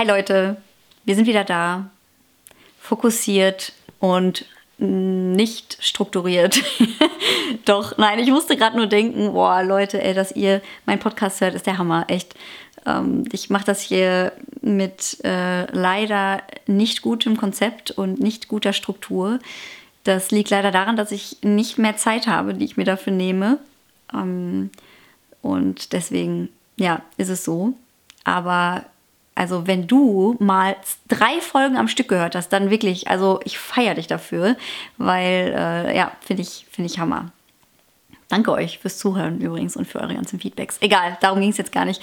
Hi Leute, wir sind wieder da. Fokussiert und nicht strukturiert. Doch, nein, ich musste gerade nur denken, boah, Leute, ey, dass ihr meinen Podcast hört, ist der Hammer, echt. Ähm, ich mache das hier mit äh, leider nicht gutem Konzept und nicht guter Struktur. Das liegt leider daran, dass ich nicht mehr Zeit habe, die ich mir dafür nehme. Ähm, und deswegen, ja, ist es so. Aber also wenn du mal drei Folgen am Stück gehört hast, dann wirklich, also ich feiere dich dafür, weil äh, ja, finde ich, finde ich Hammer. Danke euch fürs Zuhören übrigens und für eure ganzen Feedbacks. Egal, darum ging es jetzt gar nicht.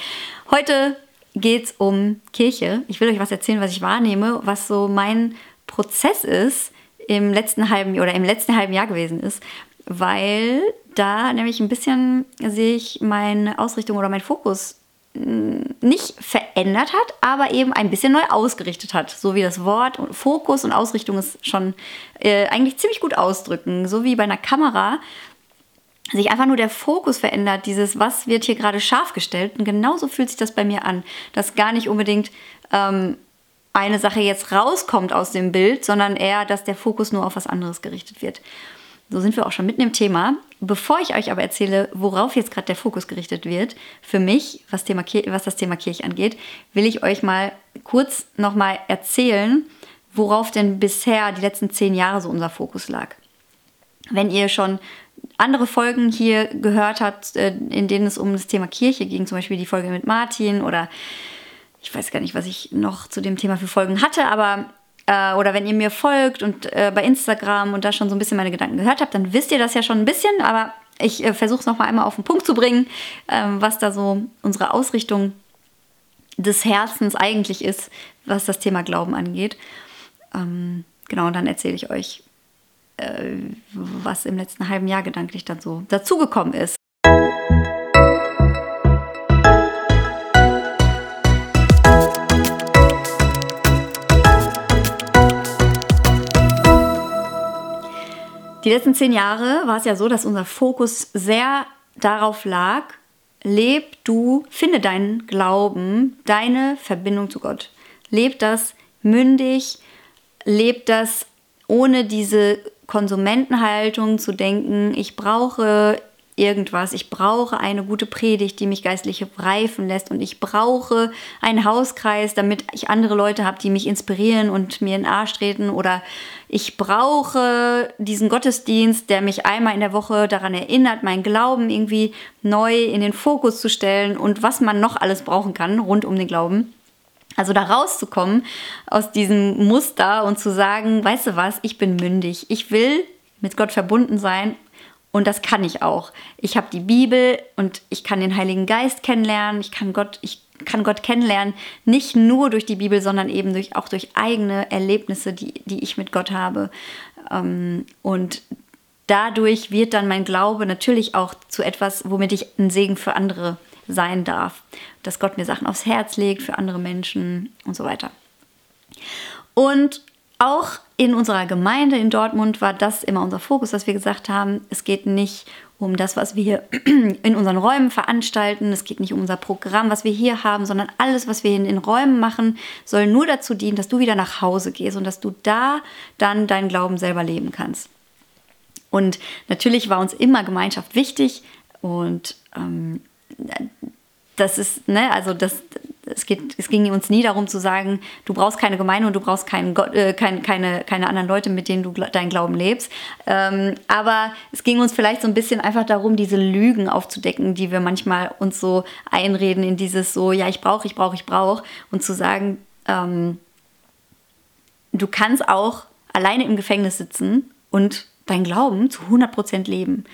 Heute geht es um Kirche. Ich will euch was erzählen, was ich wahrnehme, was so mein Prozess ist im letzten halben oder im letzten halben Jahr gewesen ist, weil da nämlich ein bisschen sehe ich meine Ausrichtung oder mein Fokus nicht verändert hat, aber eben ein bisschen neu ausgerichtet hat. So wie das Wort und Fokus und Ausrichtung es schon äh, eigentlich ziemlich gut ausdrücken. So wie bei einer Kamera sich einfach nur der Fokus verändert, dieses, was wird hier gerade scharf gestellt. Und genauso fühlt sich das bei mir an, dass gar nicht unbedingt ähm, eine Sache jetzt rauskommt aus dem Bild, sondern eher, dass der Fokus nur auf was anderes gerichtet wird. So sind wir auch schon mitten im Thema. Bevor ich euch aber erzähle, worauf jetzt gerade der Fokus gerichtet wird, für mich, was, Thema, was das Thema Kirche angeht, will ich euch mal kurz nochmal erzählen, worauf denn bisher die letzten zehn Jahre so unser Fokus lag. Wenn ihr schon andere Folgen hier gehört habt, äh, in denen es um das Thema Kirche ging, zum Beispiel die Folge mit Martin oder ich weiß gar nicht, was ich noch zu dem Thema für Folgen hatte, aber äh, oder wenn ihr mir folgt und äh, bei Instagram und da schon so ein bisschen meine Gedanken gehört habt, dann wisst ihr das ja schon ein bisschen, aber ich äh, versuche es nochmal einmal auf den Punkt zu bringen, ähm, was da so unsere Ausrichtung des Herzens eigentlich ist, was das Thema Glauben angeht. Ähm, genau, und dann erzähle ich euch, äh, was im letzten halben Jahr gedanklich dann so dazugekommen ist. Die letzten zehn Jahre war es ja so, dass unser Fokus sehr darauf lag, leb du, finde deinen Glauben, deine Verbindung zu Gott. Leb das mündig, leb das ohne diese Konsumentenhaltung zu denken, ich brauche irgendwas. Ich brauche eine gute Predigt, die mich geistlich reifen lässt. Und ich brauche einen Hauskreis, damit ich andere Leute habe, die mich inspirieren und mir in den Arsch treten. Oder ich brauche diesen Gottesdienst, der mich einmal in der Woche daran erinnert, meinen Glauben irgendwie neu in den Fokus zu stellen und was man noch alles brauchen kann rund um den Glauben. Also da rauszukommen aus diesem Muster und zu sagen, weißt du was, ich bin mündig. Ich will mit Gott verbunden sein und das kann ich auch. Ich habe die Bibel und ich kann den Heiligen Geist kennenlernen. Ich kann Gott, ich kann Gott kennenlernen, nicht nur durch die Bibel, sondern eben durch, auch durch eigene Erlebnisse, die, die ich mit Gott habe. Ähm, und dadurch wird dann mein Glaube natürlich auch zu etwas, womit ich ein Segen für andere sein darf. Dass Gott mir Sachen aufs Herz legt für andere Menschen und so weiter. Und auch in unserer Gemeinde in Dortmund war das immer unser Fokus, dass wir gesagt haben, es geht nicht um das, was wir hier in unseren Räumen veranstalten, es geht nicht um unser Programm, was wir hier haben, sondern alles, was wir in den Räumen machen, soll nur dazu dienen, dass du wieder nach Hause gehst und dass du da dann deinen Glauben selber leben kannst. Und natürlich war uns immer Gemeinschaft wichtig und ähm, das ist, ne, also das, es, geht, es ging uns nie darum zu sagen, du brauchst keine Gemeinde und du brauchst keinen Gott, äh, kein, keine, keine anderen Leute, mit denen du deinen Glauben lebst. Ähm, aber es ging uns vielleicht so ein bisschen einfach darum, diese Lügen aufzudecken, die wir manchmal uns so einreden in dieses so, ja, ich brauche, ich brauche, ich brauche. Und zu sagen, ähm, du kannst auch alleine im Gefängnis sitzen und dein Glauben zu 100% leben.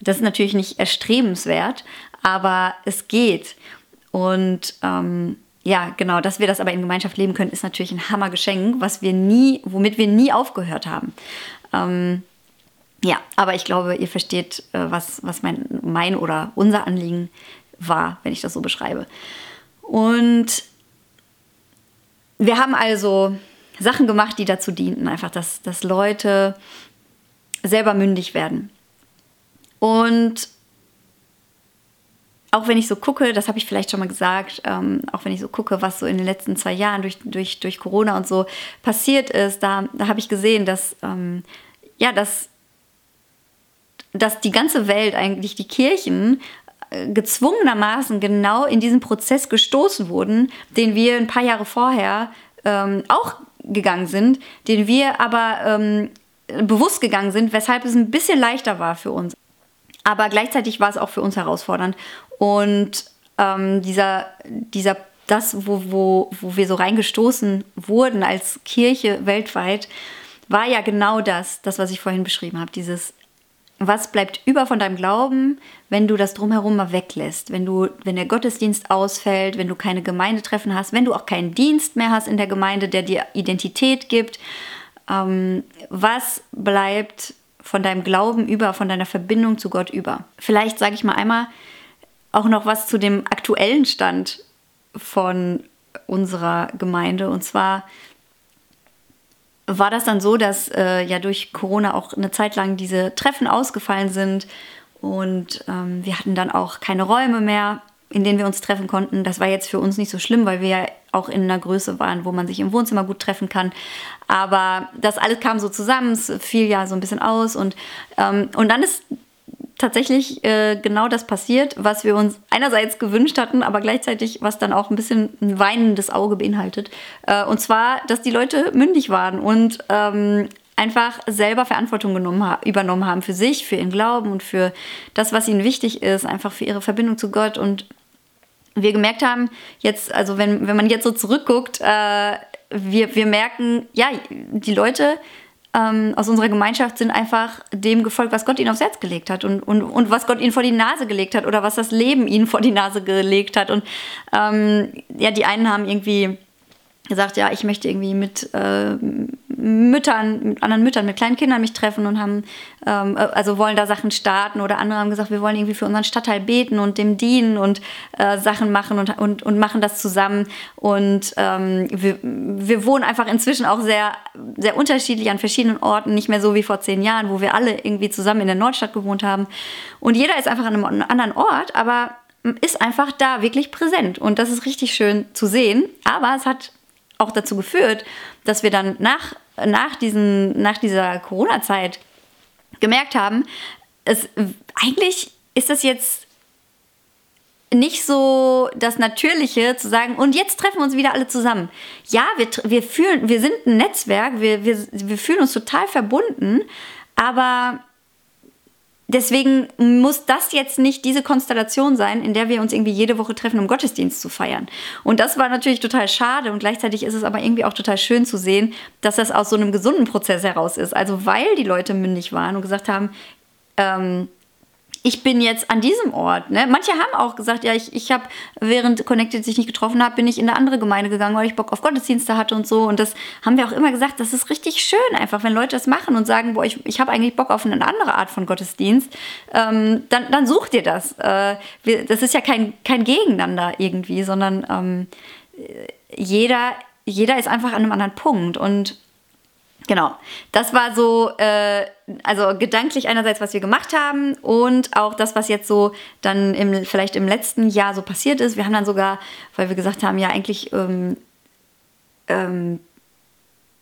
Das ist natürlich nicht erstrebenswert, aber es geht. Und ähm, ja, genau, dass wir das aber in Gemeinschaft leben können, ist natürlich ein Hammergeschenk, was wir nie, womit wir nie aufgehört haben. Ähm, ja, aber ich glaube, ihr versteht, äh, was, was mein, mein oder unser Anliegen war, wenn ich das so beschreibe. Und wir haben also Sachen gemacht, die dazu dienten, einfach, dass, dass Leute selber mündig werden. Und auch wenn ich so gucke, das habe ich vielleicht schon mal gesagt, ähm, auch wenn ich so gucke, was so in den letzten zwei Jahren durch, durch, durch Corona und so passiert ist, da, da habe ich gesehen, dass, ähm, ja, dass, dass die ganze Welt, eigentlich die Kirchen, äh, gezwungenermaßen genau in diesen Prozess gestoßen wurden, den wir ein paar Jahre vorher ähm, auch gegangen sind, den wir aber ähm, bewusst gegangen sind, weshalb es ein bisschen leichter war für uns. Aber gleichzeitig war es auch für uns herausfordernd. Und ähm, dieser, dieser, das, wo, wo, wo wir so reingestoßen wurden als Kirche weltweit, war ja genau das, das, was ich vorhin beschrieben habe. Dieses, was bleibt über von deinem Glauben, wenn du das drumherum mal weglässt, wenn du, wenn der Gottesdienst ausfällt, wenn du keine Gemeindetreffen hast, wenn du auch keinen Dienst mehr hast in der Gemeinde, der dir Identität gibt. Ähm, was bleibt von deinem Glauben über, von deiner Verbindung zu Gott über? Vielleicht sage ich mal einmal auch noch was zu dem aktuellen Stand von unserer Gemeinde. Und zwar war das dann so, dass äh, ja durch Corona auch eine Zeit lang diese Treffen ausgefallen sind und ähm, wir hatten dann auch keine Räume mehr, in denen wir uns treffen konnten. Das war jetzt für uns nicht so schlimm, weil wir ja auch in einer Größe waren, wo man sich im Wohnzimmer gut treffen kann. Aber das alles kam so zusammen, es fiel ja so ein bisschen aus und, ähm, und dann ist tatsächlich äh, genau das passiert, was wir uns einerseits gewünscht hatten, aber gleichzeitig, was dann auch ein bisschen ein weinendes Auge beinhaltet. Äh, und zwar, dass die Leute mündig waren und ähm, einfach selber Verantwortung genommen, übernommen haben für sich, für ihren Glauben und für das, was ihnen wichtig ist, einfach für ihre Verbindung zu Gott. Und wir gemerkt haben, jetzt, also wenn, wenn man jetzt so zurückguckt, äh, wir, wir merken, ja, die Leute ähm, aus unserer Gemeinschaft sind einfach dem gefolgt, was Gott ihnen aufs Herz gelegt hat und, und, und was Gott ihnen vor die Nase gelegt hat oder was das Leben ihnen vor die Nase gelegt hat. Und ähm, ja, die einen haben irgendwie gesagt, ja, ich möchte irgendwie mit äh, Müttern, mit anderen Müttern, mit kleinen Kindern mich treffen und haben, ähm, äh, also wollen da Sachen starten oder andere haben gesagt, wir wollen irgendwie für unseren Stadtteil beten und dem dienen und äh, Sachen machen und, und, und machen das zusammen. Und ähm, wir, wir wohnen einfach inzwischen auch sehr, sehr unterschiedlich an verschiedenen Orten, nicht mehr so wie vor zehn Jahren, wo wir alle irgendwie zusammen in der Nordstadt gewohnt haben. Und jeder ist einfach an einem anderen Ort, aber ist einfach da wirklich präsent. Und das ist richtig schön zu sehen. Aber es hat auch dazu geführt, dass wir dann nach, nach, diesen, nach dieser Corona-Zeit gemerkt haben, es, eigentlich ist das jetzt nicht so das Natürliche zu sagen, und jetzt treffen wir uns wieder alle zusammen. Ja, wir, wir, fühlen, wir sind ein Netzwerk, wir, wir, wir fühlen uns total verbunden, aber deswegen muss das jetzt nicht diese Konstellation sein, in der wir uns irgendwie jede Woche treffen, um Gottesdienst zu feiern. Und das war natürlich total schade und gleichzeitig ist es aber irgendwie auch total schön zu sehen, dass das aus so einem gesunden Prozess heraus ist. Also weil die Leute mündig waren und gesagt haben, ähm, ich bin jetzt an diesem Ort. Ne? Manche haben auch gesagt, ja, ich, ich habe, während Connected sich nicht getroffen hat, bin ich in eine andere Gemeinde gegangen, weil ich Bock auf Gottesdienste hatte und so. Und das haben wir auch immer gesagt, das ist richtig schön einfach, wenn Leute das machen und sagen, boah, ich, ich habe eigentlich Bock auf eine andere Art von Gottesdienst, ähm, dann, dann such dir das. Äh, wir, das ist ja kein, kein Gegeneinander irgendwie, sondern ähm, jeder, jeder ist einfach an einem anderen Punkt. Und Genau, das war so, äh, also gedanklich einerseits, was wir gemacht haben und auch das, was jetzt so dann im, vielleicht im letzten Jahr so passiert ist. Wir haben dann sogar, weil wir gesagt haben, ja eigentlich ähm, ähm,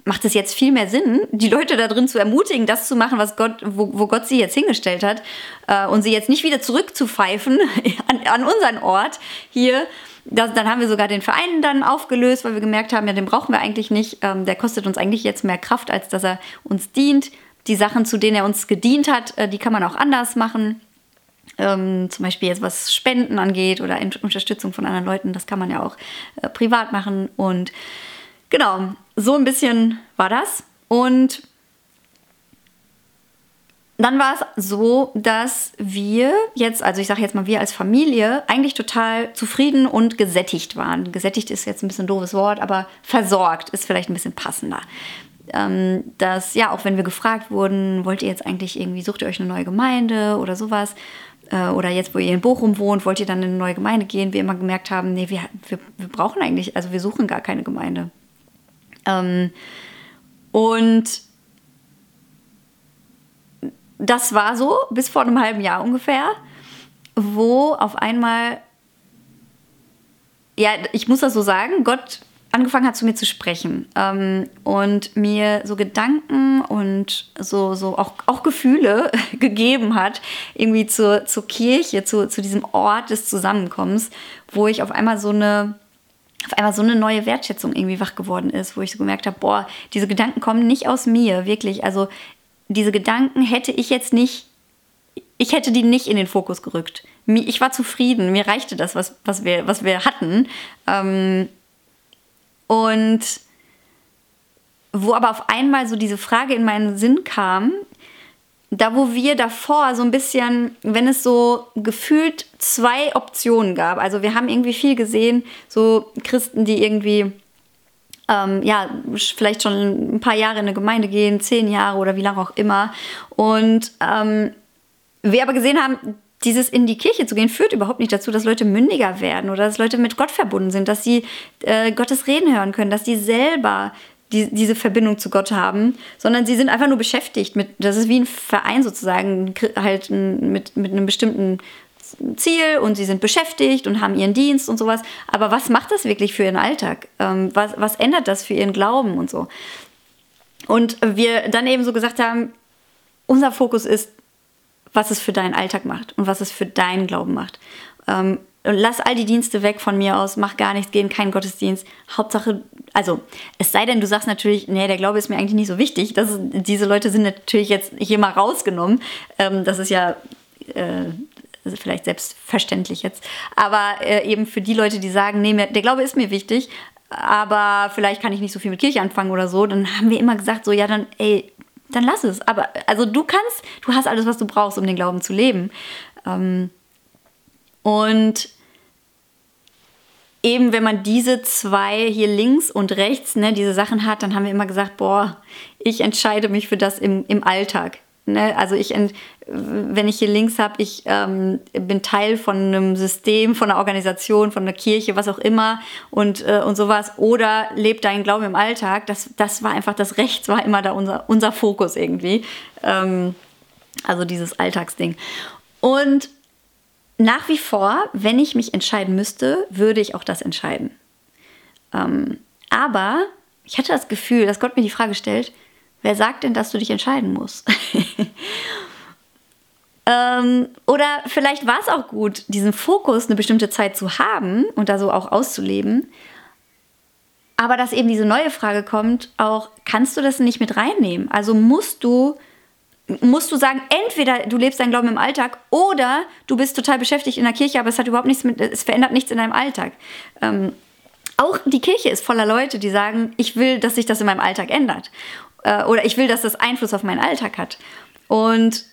macht es jetzt viel mehr Sinn, die Leute da drin zu ermutigen, das zu machen, was Gott, wo, wo Gott sie jetzt hingestellt hat äh, und sie jetzt nicht wieder zurückzupfeifen an, an unseren Ort hier, das, dann haben wir sogar den Verein dann aufgelöst, weil wir gemerkt haben, ja, den brauchen wir eigentlich nicht. Ähm, der kostet uns eigentlich jetzt mehr Kraft, als dass er uns dient. Die Sachen, zu denen er uns gedient hat, äh, die kann man auch anders machen. Ähm, zum Beispiel jetzt was Spenden angeht oder Unterstützung von anderen Leuten, das kann man ja auch äh, privat machen. Und genau, so ein bisschen war das. Und dann war es so, dass wir jetzt, also ich sage jetzt mal wir als Familie, eigentlich total zufrieden und gesättigt waren. Gesättigt ist jetzt ein bisschen ein doofes Wort, aber versorgt ist vielleicht ein bisschen passender. Ähm, dass, ja, auch wenn wir gefragt wurden, wollt ihr jetzt eigentlich irgendwie, sucht ihr euch eine neue Gemeinde oder sowas, äh, oder jetzt, wo ihr in Bochum wohnt, wollt ihr dann in eine neue Gemeinde gehen, wir immer gemerkt haben, nee, wir, wir, wir brauchen eigentlich, also wir suchen gar keine Gemeinde. Ähm, und das war so bis vor einem halben Jahr ungefähr, wo auf einmal ja, ich muss das so sagen, Gott angefangen hat zu mir zu sprechen ähm, und mir so Gedanken und so, so auch, auch Gefühle gegeben hat, irgendwie zur, zur Kirche, zu, zu diesem Ort des Zusammenkommens, wo ich auf einmal so eine auf einmal so eine neue Wertschätzung irgendwie wach geworden ist, wo ich so gemerkt habe, boah, diese Gedanken kommen nicht aus mir, wirklich. Also diese Gedanken hätte ich jetzt nicht, ich hätte die nicht in den Fokus gerückt. Ich war zufrieden, mir reichte das, was, was, wir, was wir hatten. Ähm, und wo aber auf einmal so diese Frage in meinen Sinn kam, da wo wir davor so ein bisschen, wenn es so gefühlt zwei Optionen gab, also wir haben irgendwie viel gesehen, so Christen, die irgendwie ähm, ja, vielleicht schon ein paar Jahre in eine Gemeinde gehen, zehn Jahre oder wie lange auch immer. Und ähm, wir aber gesehen haben, dieses in die Kirche zu gehen führt überhaupt nicht dazu, dass Leute mündiger werden oder dass Leute mit Gott verbunden sind, dass sie äh, Gottes Reden hören können, dass sie selber die, diese Verbindung zu Gott haben, sondern sie sind einfach nur beschäftigt mit, das ist wie ein Verein sozusagen, halt mit, mit einem bestimmten Ziel und sie sind beschäftigt und haben ihren Dienst und sowas. Aber was macht das wirklich für ihren Alltag? Ähm, was, was ändert das für ihren Glauben und so? Und wir dann eben so gesagt haben, unser Fokus ist was es für deinen Alltag macht und was es für deinen Glauben macht. Ähm, lass all die Dienste weg von mir aus, mach gar nichts, geh in keinen Gottesdienst. Hauptsache, also es sei denn, du sagst natürlich, nee, der Glaube ist mir eigentlich nicht so wichtig. Das ist, diese Leute sind natürlich jetzt hier mal rausgenommen. Ähm, das ist ja äh, vielleicht selbstverständlich jetzt. Aber äh, eben für die Leute, die sagen, nee, der Glaube ist mir wichtig, aber vielleicht kann ich nicht so viel mit Kirche anfangen oder so, dann haben wir immer gesagt, so, ja, dann, ey, dann lass es. Aber also du kannst, du hast alles, was du brauchst, um den Glauben zu leben. Ähm, und eben wenn man diese zwei hier links und rechts, ne, diese Sachen hat, dann haben wir immer gesagt, boah, ich entscheide mich für das im, im Alltag. Ne? Also ich, wenn ich hier links habe, ich ähm, bin Teil von einem System, von einer Organisation, von einer Kirche, was auch immer und, äh, und sowas. Oder lebt deinen Glauben im Alltag. Das, das war einfach, das Rechts war immer da unser, unser Fokus irgendwie. Ähm, also dieses Alltagsding. Und nach wie vor, wenn ich mich entscheiden müsste, würde ich auch das entscheiden. Ähm, aber ich hatte das Gefühl, dass Gott mir die Frage stellt, Wer sagt denn, dass du dich entscheiden musst? ähm, oder vielleicht war es auch gut, diesen Fokus eine bestimmte Zeit zu haben und da so auch auszuleben. Aber dass eben diese neue Frage kommt, auch kannst du das nicht mit reinnehmen? Also musst du musst du sagen, entweder du lebst deinen Glauben im Alltag oder du bist total beschäftigt in der Kirche, aber es hat überhaupt nichts mit, es verändert nichts in deinem Alltag. Ähm, auch die Kirche ist voller Leute, die sagen, ich will, dass sich das in meinem Alltag ändert äh, oder ich will, dass das Einfluss auf meinen Alltag hat. Und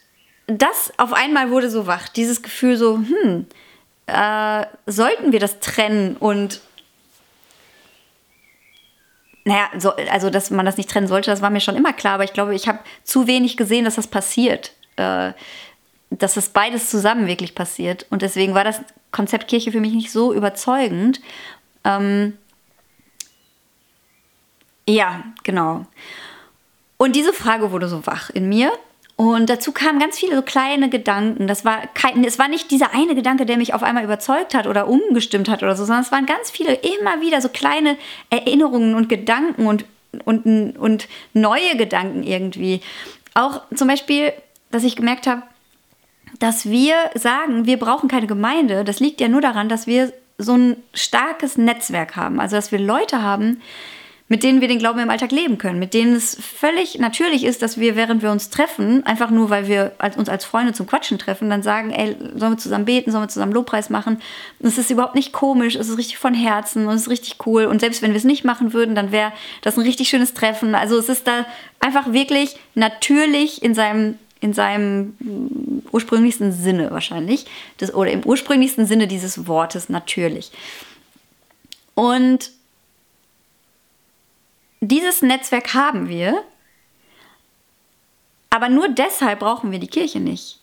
das auf einmal wurde so wach, dieses Gefühl so, hm, äh, sollten wir das trennen und naja, so, also dass man das nicht trennen sollte, das war mir schon immer klar, aber ich glaube, ich habe zu wenig gesehen, dass das passiert. Äh, dass das beides zusammen wirklich passiert. Und deswegen war das Konzept Kirche für mich nicht so überzeugend. Ähm, ja, genau. Und diese Frage wurde so wach in mir. Und dazu kamen ganz viele so kleine Gedanken. Das war kein, es war nicht dieser eine Gedanke, der mich auf einmal überzeugt hat oder umgestimmt hat oder so, sondern es waren ganz viele immer wieder so kleine Erinnerungen und Gedanken und, und, und neue Gedanken irgendwie. Auch zum Beispiel, dass ich gemerkt habe, dass wir sagen, wir brauchen keine Gemeinde. Das liegt ja nur daran, dass wir so ein starkes Netzwerk haben. Also, dass wir Leute haben, mit denen wir den Glauben im Alltag leben können, mit denen es völlig natürlich ist, dass wir, während wir uns treffen, einfach nur, weil wir uns als Freunde zum Quatschen treffen, dann sagen, ey, sollen wir zusammen beten, sollen wir zusammen Lobpreis machen? Und es ist überhaupt nicht komisch, es ist richtig von Herzen und es ist richtig cool. Und selbst wenn wir es nicht machen würden, dann wäre das ein richtig schönes Treffen. Also es ist da einfach wirklich natürlich in seinem in seinem ursprünglichsten Sinne wahrscheinlich, das, oder im ursprünglichsten Sinne dieses Wortes natürlich. Und dieses Netzwerk haben wir, aber nur deshalb brauchen wir die Kirche nicht.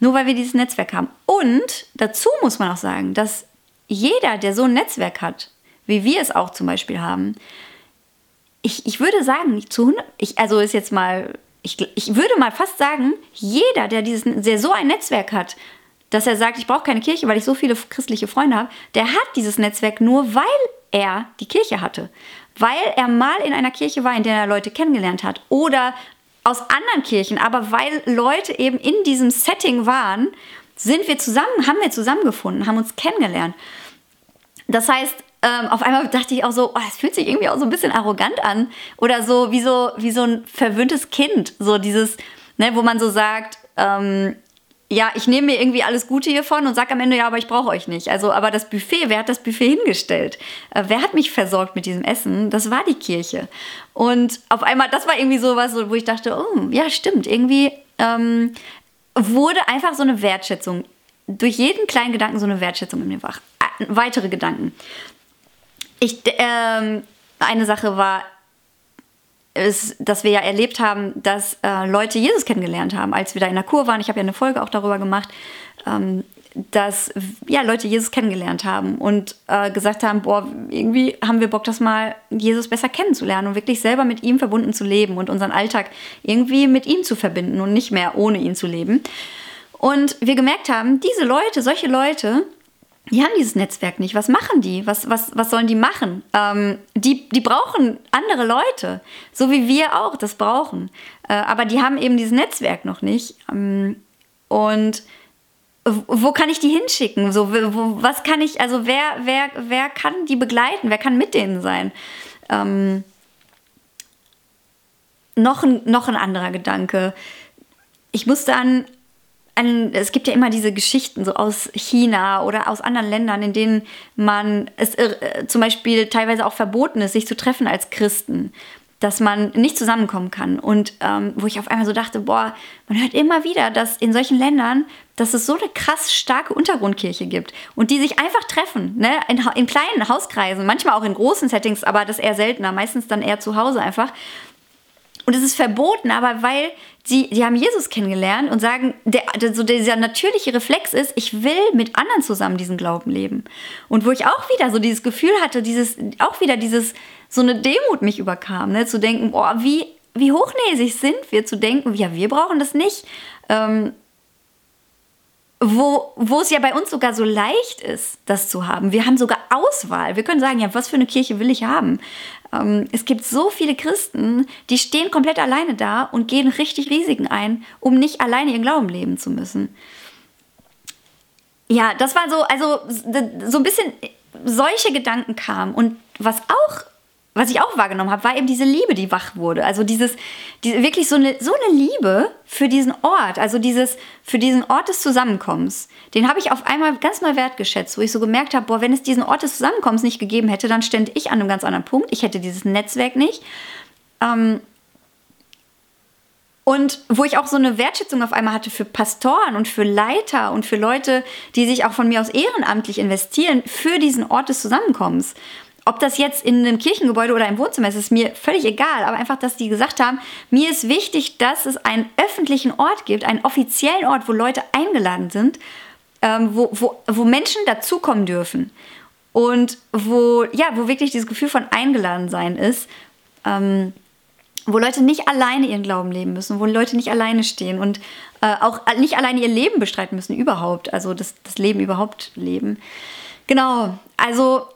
Nur weil wir dieses Netzwerk haben. Und dazu muss man auch sagen, dass jeder, der so ein Netzwerk hat, wie wir es auch zum Beispiel haben, ich, ich würde sagen, zu 100, ich, also ist jetzt mal, ich, ich würde mal fast sagen, jeder, der, dieses, der so ein Netzwerk hat, dass er sagt, ich brauche keine Kirche, weil ich so viele christliche Freunde habe, der hat dieses Netzwerk nur, weil er die Kirche hatte. Weil er mal in einer Kirche war, in der er Leute kennengelernt hat. Oder aus anderen Kirchen, aber weil Leute eben in diesem Setting waren, sind wir zusammen, haben wir zusammengefunden, haben uns kennengelernt. Das heißt, ähm, auf einmal dachte ich auch so, oh, es fühlt sich irgendwie auch so ein bisschen arrogant an oder so wie so, wie so ein verwöhntes Kind, so dieses, ne, wo man so sagt, ähm, ja, ich nehme mir irgendwie alles Gute hiervon und sage am Ende, ja, aber ich brauche euch nicht. Also, aber das Buffet, wer hat das Buffet hingestellt? Äh, wer hat mich versorgt mit diesem Essen? Das war die Kirche. Und auf einmal, das war irgendwie so was, wo ich dachte, oh, ja, stimmt, irgendwie ähm, wurde einfach so eine Wertschätzung, durch jeden kleinen Gedanken so eine Wertschätzung in mir wach. Äh, weitere Gedanken. Ich, ähm, eine Sache war, ist, dass wir ja erlebt haben, dass äh, Leute Jesus kennengelernt haben, als wir da in der Kur waren. Ich habe ja eine Folge auch darüber gemacht, ähm, dass ja, Leute Jesus kennengelernt haben und äh, gesagt haben, boah, irgendwie haben wir Bock, das mal Jesus besser kennenzulernen und wirklich selber mit ihm verbunden zu leben und unseren Alltag irgendwie mit ihm zu verbinden und nicht mehr ohne ihn zu leben. Und wir gemerkt haben, diese Leute, solche Leute, die haben dieses Netzwerk nicht. Was machen die? Was, was, was sollen die machen? Ähm, die, die brauchen andere Leute, so wie wir auch das brauchen. Äh, aber die haben eben dieses Netzwerk noch nicht. Ähm, und wo kann ich die hinschicken? So, wo, was kann ich, also wer, wer, wer kann die begleiten? Wer kann mit denen sein? Ähm, noch, ein, noch ein anderer Gedanke. Ich musste an ein, es gibt ja immer diese Geschichten so aus China oder aus anderen Ländern, in denen man es äh, zum Beispiel teilweise auch verboten ist, sich zu treffen als Christen, dass man nicht zusammenkommen kann. Und ähm, wo ich auf einmal so dachte, boah, man hört immer wieder, dass in solchen Ländern, dass es so eine krass starke Untergrundkirche gibt und die sich einfach treffen, ne? in, in kleinen Hauskreisen, manchmal auch in großen Settings, aber das eher seltener, meistens dann eher zu Hause einfach. Und es ist verboten, aber weil sie, die haben Jesus kennengelernt und sagen, der, so dieser natürliche Reflex ist, ich will mit anderen zusammen diesen Glauben leben. Und wo ich auch wieder so dieses Gefühl hatte, dieses, auch wieder dieses, so eine Demut mich überkam, ne? zu denken, boah, wie, wie hochnäsig sind wir, zu denken, ja, wir brauchen das nicht. Ähm, wo, wo es ja bei uns sogar so leicht ist, das zu haben. Wir haben sogar Auswahl. Wir können sagen, ja, was für eine Kirche will ich haben? Ähm, es gibt so viele Christen, die stehen komplett alleine da und gehen richtig Risiken ein, um nicht alleine ihren Glauben leben zu müssen. Ja, das war so, also so ein bisschen solche Gedanken kamen. Und was auch was ich auch wahrgenommen habe, war eben diese Liebe, die wach wurde. Also dieses, diese, wirklich so eine, so eine Liebe für diesen Ort, also dieses, für diesen Ort des Zusammenkommens. Den habe ich auf einmal ganz mal wertgeschätzt, wo ich so gemerkt habe, boah, wenn es diesen Ort des Zusammenkommens nicht gegeben hätte, dann stände ich an einem ganz anderen Punkt. Ich hätte dieses Netzwerk nicht. Ähm, und wo ich auch so eine Wertschätzung auf einmal hatte für Pastoren und für Leiter und für Leute, die sich auch von mir aus ehrenamtlich investieren für diesen Ort des Zusammenkommens ob das jetzt in einem Kirchengebäude oder im Wohnzimmer ist, ist mir völlig egal. Aber einfach, dass die gesagt haben, mir ist wichtig, dass es einen öffentlichen Ort gibt, einen offiziellen Ort, wo Leute eingeladen sind, ähm, wo, wo, wo Menschen dazukommen dürfen. Und wo, ja, wo wirklich dieses Gefühl von eingeladen sein ist. Ähm, wo Leute nicht alleine ihren Glauben leben müssen, wo Leute nicht alleine stehen und äh, auch nicht alleine ihr Leben bestreiten müssen, überhaupt. Also das, das Leben überhaupt leben. Genau, also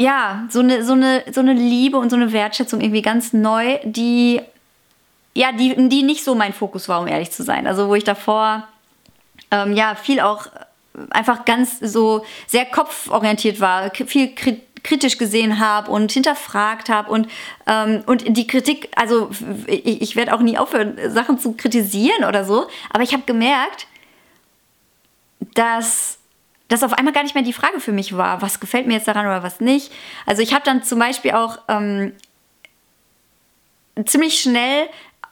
ja, so eine, so, eine, so eine Liebe und so eine Wertschätzung irgendwie ganz neu, die, ja, die, die nicht so mein Fokus war, um ehrlich zu sein. Also wo ich davor ähm, ja viel auch einfach ganz so sehr kopforientiert war, viel kritisch gesehen habe und hinterfragt habe und, ähm, und die Kritik, also ich, ich werde auch nie aufhören, Sachen zu kritisieren oder so, aber ich habe gemerkt, dass das auf einmal gar nicht mehr die Frage für mich war, was gefällt mir jetzt daran oder was nicht. Also ich habe dann zum Beispiel auch ähm, ziemlich schnell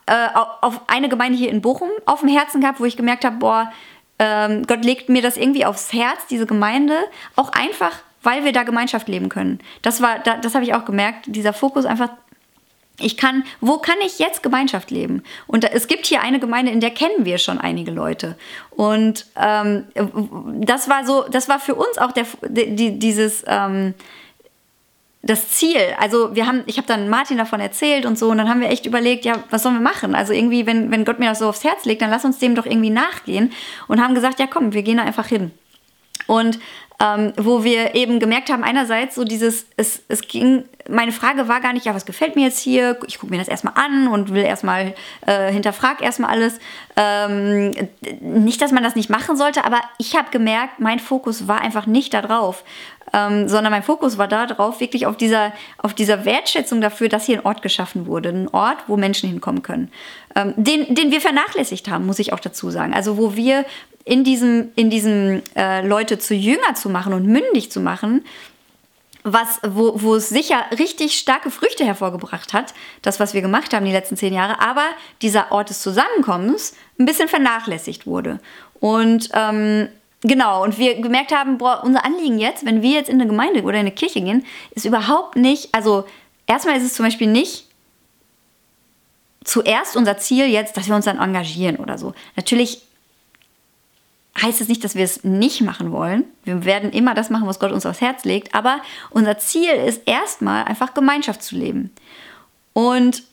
äh, auf eine Gemeinde hier in Bochum auf dem Herzen gehabt, wo ich gemerkt habe, boah, ähm, Gott legt mir das irgendwie aufs Herz, diese Gemeinde, auch einfach, weil wir da Gemeinschaft leben können. Das war, das habe ich auch gemerkt, dieser Fokus einfach ich kann, wo kann ich jetzt Gemeinschaft leben? Und es gibt hier eine Gemeinde, in der kennen wir schon einige Leute. Und ähm, das war so, das war für uns auch der, die, dieses, ähm, das Ziel, also wir haben, ich habe dann Martin davon erzählt und so, und dann haben wir echt überlegt, ja, was sollen wir machen? Also irgendwie, wenn, wenn Gott mir das so aufs Herz legt, dann lass uns dem doch irgendwie nachgehen und haben gesagt, ja komm, wir gehen da einfach hin. Und ähm, wo wir eben gemerkt haben, einerseits so dieses, es, es ging, meine Frage war gar nicht, ja, was gefällt mir jetzt hier? Ich gucke mir das erstmal an und will erstmal, äh, hinterfrag erstmal alles. Ähm, nicht, dass man das nicht machen sollte, aber ich habe gemerkt, mein Fokus war einfach nicht da drauf. Ähm, sondern mein Fokus war da drauf, wirklich auf dieser, auf dieser Wertschätzung dafür, dass hier ein Ort geschaffen wurde. Ein Ort, wo Menschen hinkommen können. Ähm, den, den wir vernachlässigt haben, muss ich auch dazu sagen. Also wo wir in diesem, in diesem äh, Leute zu Jünger zu machen und mündig zu machen, was, wo, wo es sicher richtig starke Früchte hervorgebracht hat, das, was wir gemacht haben die letzten zehn Jahre, aber dieser Ort des Zusammenkommens ein bisschen vernachlässigt wurde. Und ähm, genau, und wir gemerkt haben, boah, unser Anliegen jetzt, wenn wir jetzt in eine Gemeinde oder in eine Kirche gehen, ist überhaupt nicht, also erstmal ist es zum Beispiel nicht zuerst unser Ziel jetzt, dass wir uns dann engagieren oder so. Natürlich heißt es nicht, dass wir es nicht machen wollen. Wir werden immer das machen, was Gott uns aufs Herz legt. Aber unser Ziel ist erstmal einfach Gemeinschaft zu leben. Und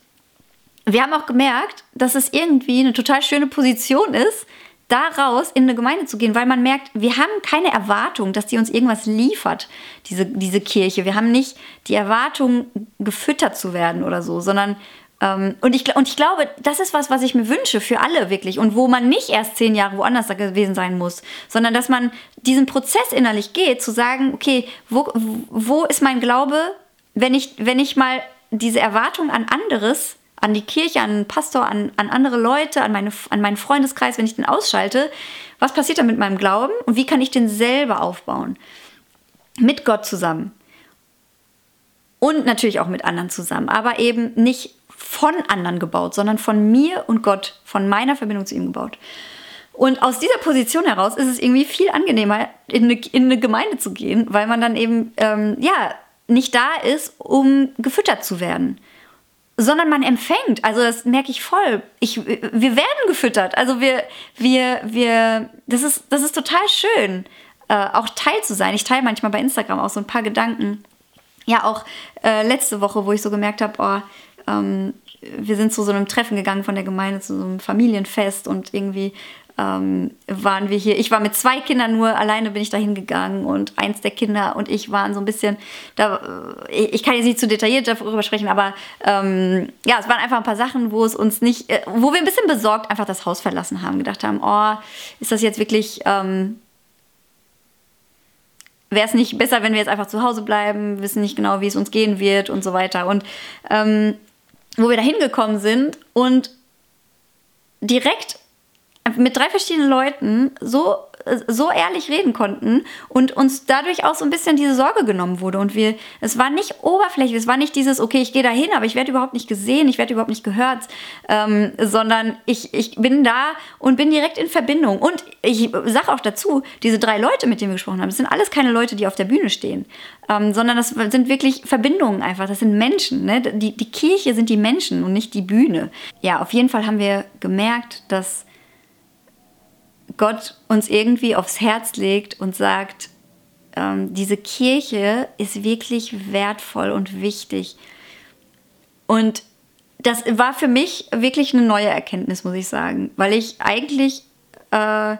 wir haben auch gemerkt, dass es irgendwie eine total schöne Position ist, daraus in eine Gemeinde zu gehen, weil man merkt, wir haben keine Erwartung, dass die uns irgendwas liefert, diese, diese Kirche. Wir haben nicht die Erwartung, gefüttert zu werden oder so, sondern ähm, und, ich, und ich glaube, das ist was, was ich mir wünsche für alle wirklich und wo man nicht erst zehn Jahre woanders gewesen sein muss, sondern dass man diesen Prozess innerlich geht, zu sagen, okay, wo, wo ist mein Glaube, wenn ich, wenn ich mal diese Erwartung an anderes, an die Kirche, an den Pastor, an, an andere Leute, an, meine, an meinen Freundeskreis, wenn ich den ausschalte, was passiert da mit meinem Glauben und wie kann ich den selber aufbauen? Mit Gott zusammen. Und natürlich auch mit anderen zusammen, aber eben nicht von anderen gebaut, sondern von mir und Gott, von meiner Verbindung zu ihm gebaut. Und aus dieser Position heraus ist es irgendwie viel angenehmer, in eine, in eine Gemeinde zu gehen, weil man dann eben ähm, ja nicht da ist, um gefüttert zu werden, sondern man empfängt. Also das merke ich voll. Ich, wir werden gefüttert. Also wir, wir, wir, das ist, das ist total schön, äh, auch Teil zu sein. Ich teile manchmal bei Instagram auch so ein paar Gedanken. Ja, auch äh, letzte Woche, wo ich so gemerkt habe, oh, ähm, wir sind zu so einem Treffen gegangen von der Gemeinde, zu so einem Familienfest und irgendwie ähm, waren wir hier. Ich war mit zwei Kindern nur, alleine bin ich da hingegangen und eins der Kinder und ich waren so ein bisschen, da, ich, ich kann jetzt nicht zu detailliert darüber sprechen, aber ähm, ja, es waren einfach ein paar Sachen, wo es uns nicht, äh, wo wir ein bisschen besorgt einfach das Haus verlassen haben, gedacht haben, oh, ist das jetzt wirklich, ähm, wäre es nicht besser, wenn wir jetzt einfach zu Hause bleiben, wissen nicht genau, wie es uns gehen wird und so weiter. Und ähm, wo wir da hingekommen sind und direkt mit drei verschiedenen Leuten so so ehrlich reden konnten und uns dadurch auch so ein bisschen diese Sorge genommen wurde. Und wir, es war nicht oberflächlich, es war nicht dieses, okay, ich gehe da hin, aber ich werde überhaupt nicht gesehen, ich werde überhaupt nicht gehört, ähm, sondern ich, ich bin da und bin direkt in Verbindung. Und ich sage auch dazu, diese drei Leute, mit denen wir gesprochen haben, das sind alles keine Leute, die auf der Bühne stehen, ähm, sondern das sind wirklich Verbindungen einfach, das sind Menschen. Ne? Die, die Kirche sind die Menschen und nicht die Bühne. Ja, auf jeden Fall haben wir gemerkt, dass Gott uns irgendwie aufs Herz legt und sagt, ähm, diese Kirche ist wirklich wertvoll und wichtig. Und das war für mich wirklich eine neue Erkenntnis, muss ich sagen, weil ich eigentlich äh,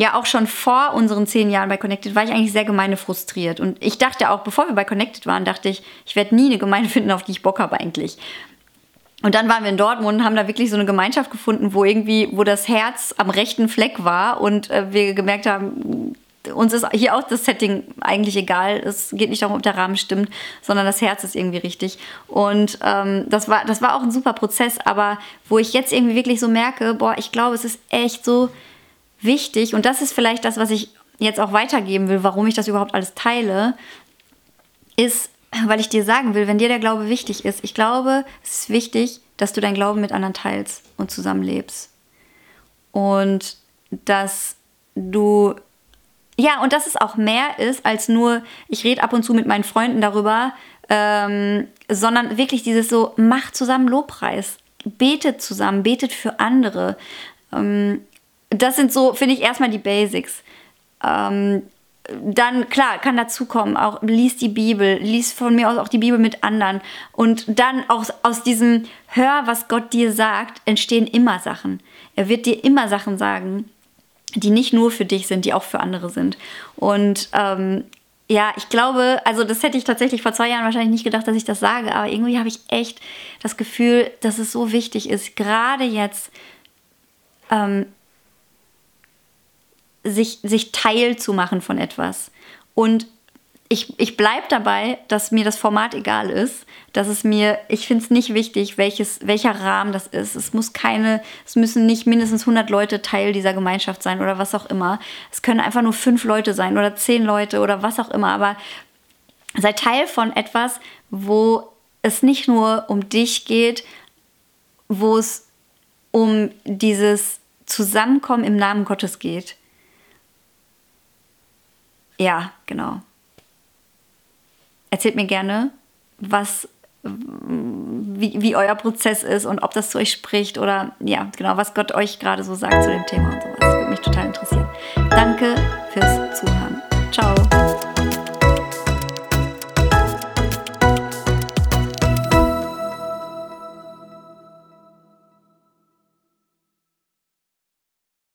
ja auch schon vor unseren zehn Jahren bei Connected war ich eigentlich sehr gemeine frustriert. Und ich dachte auch, bevor wir bei Connected waren, dachte ich, ich werde nie eine Gemeinde finden, auf die ich Bock habe eigentlich. Und dann waren wir in Dortmund und haben da wirklich so eine Gemeinschaft gefunden, wo irgendwie, wo das Herz am rechten Fleck war und äh, wir gemerkt haben, uns ist hier auch das Setting eigentlich egal. Es geht nicht darum, ob der Rahmen stimmt, sondern das Herz ist irgendwie richtig. Und ähm, das, war, das war auch ein super Prozess, aber wo ich jetzt irgendwie wirklich so merke, boah, ich glaube, es ist echt so wichtig und das ist vielleicht das, was ich jetzt auch weitergeben will, warum ich das überhaupt alles teile, ist weil ich dir sagen will, wenn dir der Glaube wichtig ist, ich glaube, es ist wichtig, dass du deinen Glauben mit anderen teilst und zusammenlebst. Und dass du, ja, und dass es auch mehr ist als nur, ich rede ab und zu mit meinen Freunden darüber, ähm, sondern wirklich dieses so, macht zusammen Lobpreis, betet zusammen, betet für andere. Ähm, das sind so, finde ich, erstmal die Basics. Ähm, dann klar, kann dazu kommen, auch lies die Bibel, lies von mir aus auch die Bibel mit anderen und dann auch aus diesem Hör, was Gott dir sagt, entstehen immer Sachen. Er wird dir immer Sachen sagen, die nicht nur für dich sind, die auch für andere sind. Und ähm, ja, ich glaube, also das hätte ich tatsächlich vor zwei Jahren wahrscheinlich nicht gedacht, dass ich das sage, aber irgendwie habe ich echt das Gefühl, dass es so wichtig ist, gerade jetzt ähm, sich, sich Teil zu machen von etwas. Und ich, ich bleibe dabei, dass mir das Format egal ist, dass es mir, ich finde es nicht wichtig, welches, welcher Rahmen das ist. Es muss keine, es müssen nicht mindestens 100 Leute Teil dieser Gemeinschaft sein oder was auch immer. Es können einfach nur fünf Leute sein oder zehn Leute oder was auch immer. Aber sei Teil von etwas, wo es nicht nur um dich geht, wo es um dieses Zusammenkommen im Namen Gottes geht. Ja, genau. Erzählt mir gerne, was, wie, wie euer Prozess ist und ob das zu euch spricht oder ja, genau, was Gott euch gerade so sagt zu dem Thema und sowas. Würde mich total interessieren. Danke fürs Zuhören. Ciao.